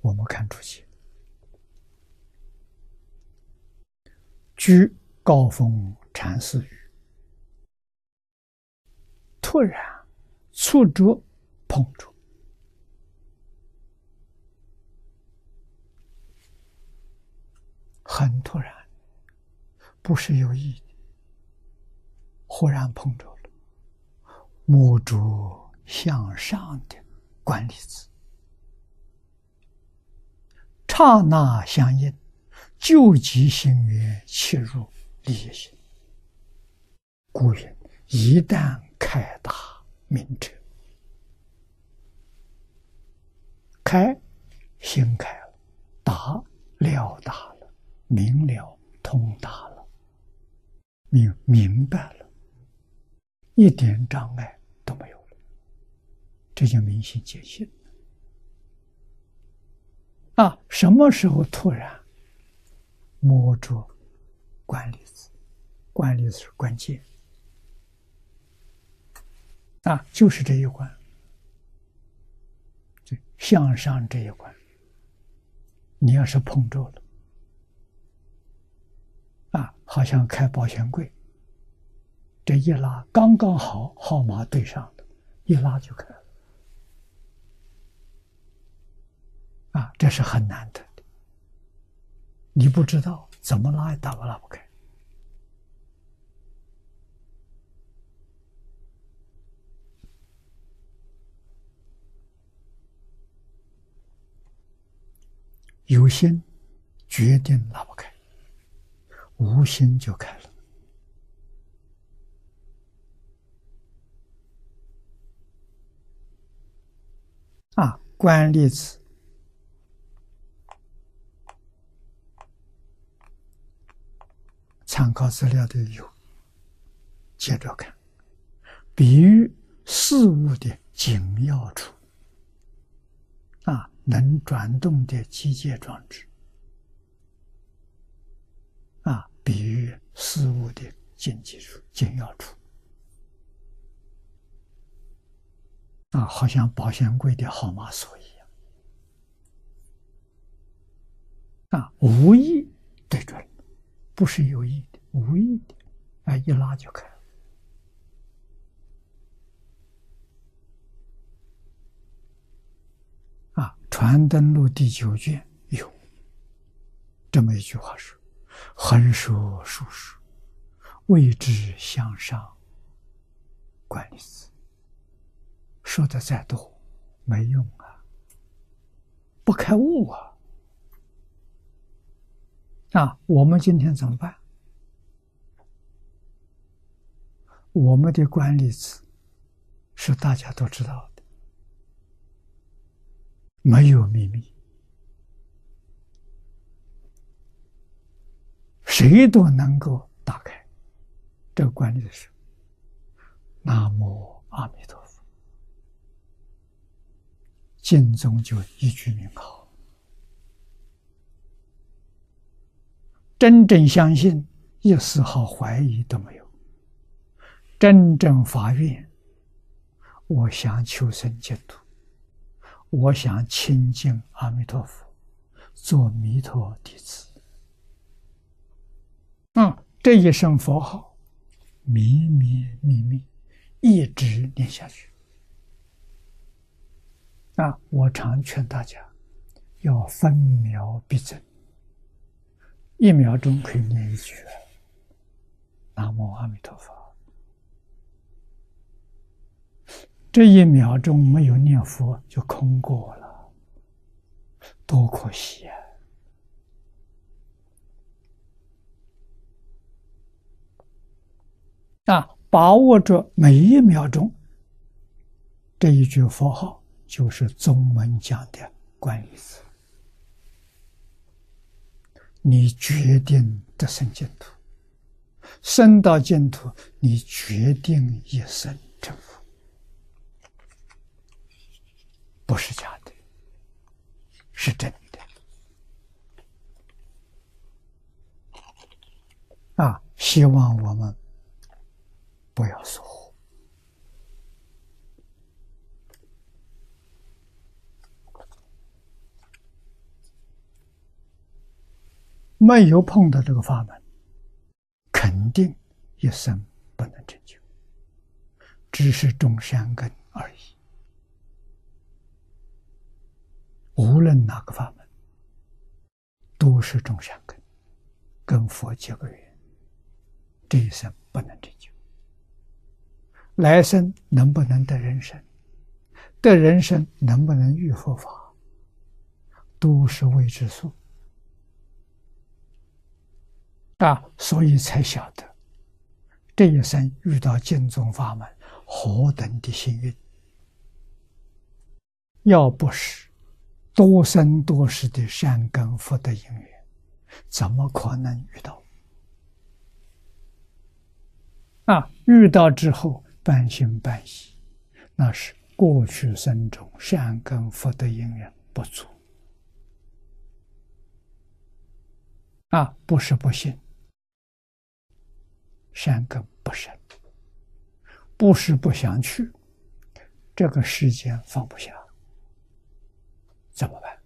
我们看出去，居高峰禅寺语，突然触着碰触，很突然，不是有意的，忽然碰着了，摸着向上的管理子。刹那相应，救急心源，切入利益心。故云：一旦开达明者，开心开了，达了达了，明了通达了，明明白了，一点障碍都没有了，这就明心见性。啊，什么时候突然摸着观理子？观理子是关键啊，就是这一关，向上这一关，你要是碰着了，啊，好像开保险柜，这一拉刚刚好，号码对上了，一拉就开了。啊，这是很难的。你不知道怎么拉也打不拉不开。有心决定拉不开，无心就开了。啊，观例子。参考资料的有，接着看，比喻事物的紧要处，啊，能转动的机械装置，啊，比喻事物的紧急处、紧要处，啊，好像保险柜的号码锁一样，啊，无意对准。不是有意的，无意的，哎，一拉就开了。啊，《传灯录》第九卷有这么一句话说：“横说竖说，谓之向上管理子。”说的再多没用啊，不开悟啊。啊，我们今天怎么办？我们的观理子是大家都知道的，没有秘密，谁都能够打开这个观理子。南无阿弥陀佛，经中就一句名号。真正相信，一丝毫怀疑都没有。真正发愿，我想求生净土，我想亲近阿弥陀佛，做弥陀弟子。嗯，这一声佛号，绵绵密密，一直念下去。啊，我常劝大家，要分秒必争。一秒钟可以念一句“南无阿弥陀佛”，这一秒钟没有念佛就空过了，多可惜啊！啊，把握着每一秒钟，这一句佛号就是宗门讲的观理字。你决定得生净土，生到净土，你决定一生成佛，不是假的，是真的。啊，希望我们不要说。没有碰到这个法门，肯定一生不能成就，只是种善根而已。无论哪个法门，都是种善根，跟佛结个缘，这一生不能成就。来生能不能得人生？得人生能不能遇佛法？都是未知数啊！所以才晓得这一生遇到净宗法门何等的幸运。要不是多生多世的善根福德因缘，怎么可能遇到？啊！遇到之后。半信半疑，那是过去生中善根福德因缘不足啊，不是不信，善根不深，不是不想去，这个时间放不下，怎么办？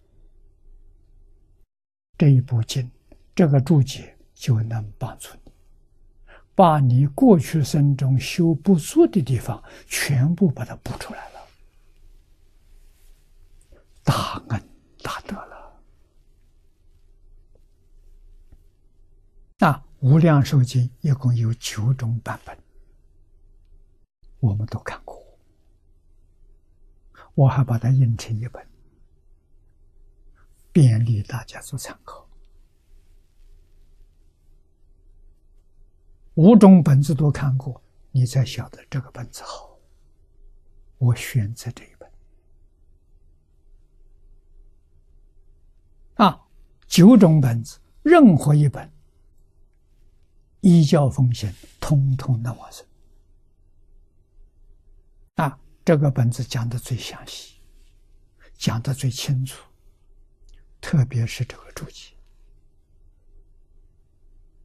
这一部经，这个注解就能帮助你。把你过去生中修不足的地方全部把它补出来了，大恩大德了。那《无量寿经》一共有九种版本，我们都看过，我还把它印成一本，便利大家做参考。五种本子都看过，你才晓得这个本子好。我选择这一本。啊，九种本子，任何一本，依教奉行，通通能完成。啊，这个本子讲的最详细，讲的最清楚，特别是这个注解。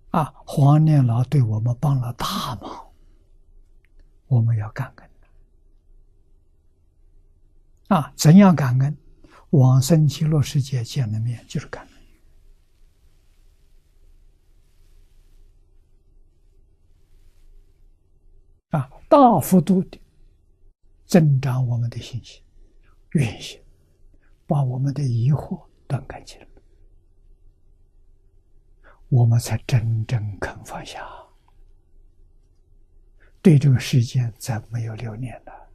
啊，黄念老对我们帮了大忙，我们要感恩。啊，怎样感恩？往生极乐世界见了面就是感恩。啊，大幅度的增长我们的信心、愿心，把我们的疑惑断干净了。我们才真正肯放下，对这个世界再没有留恋了。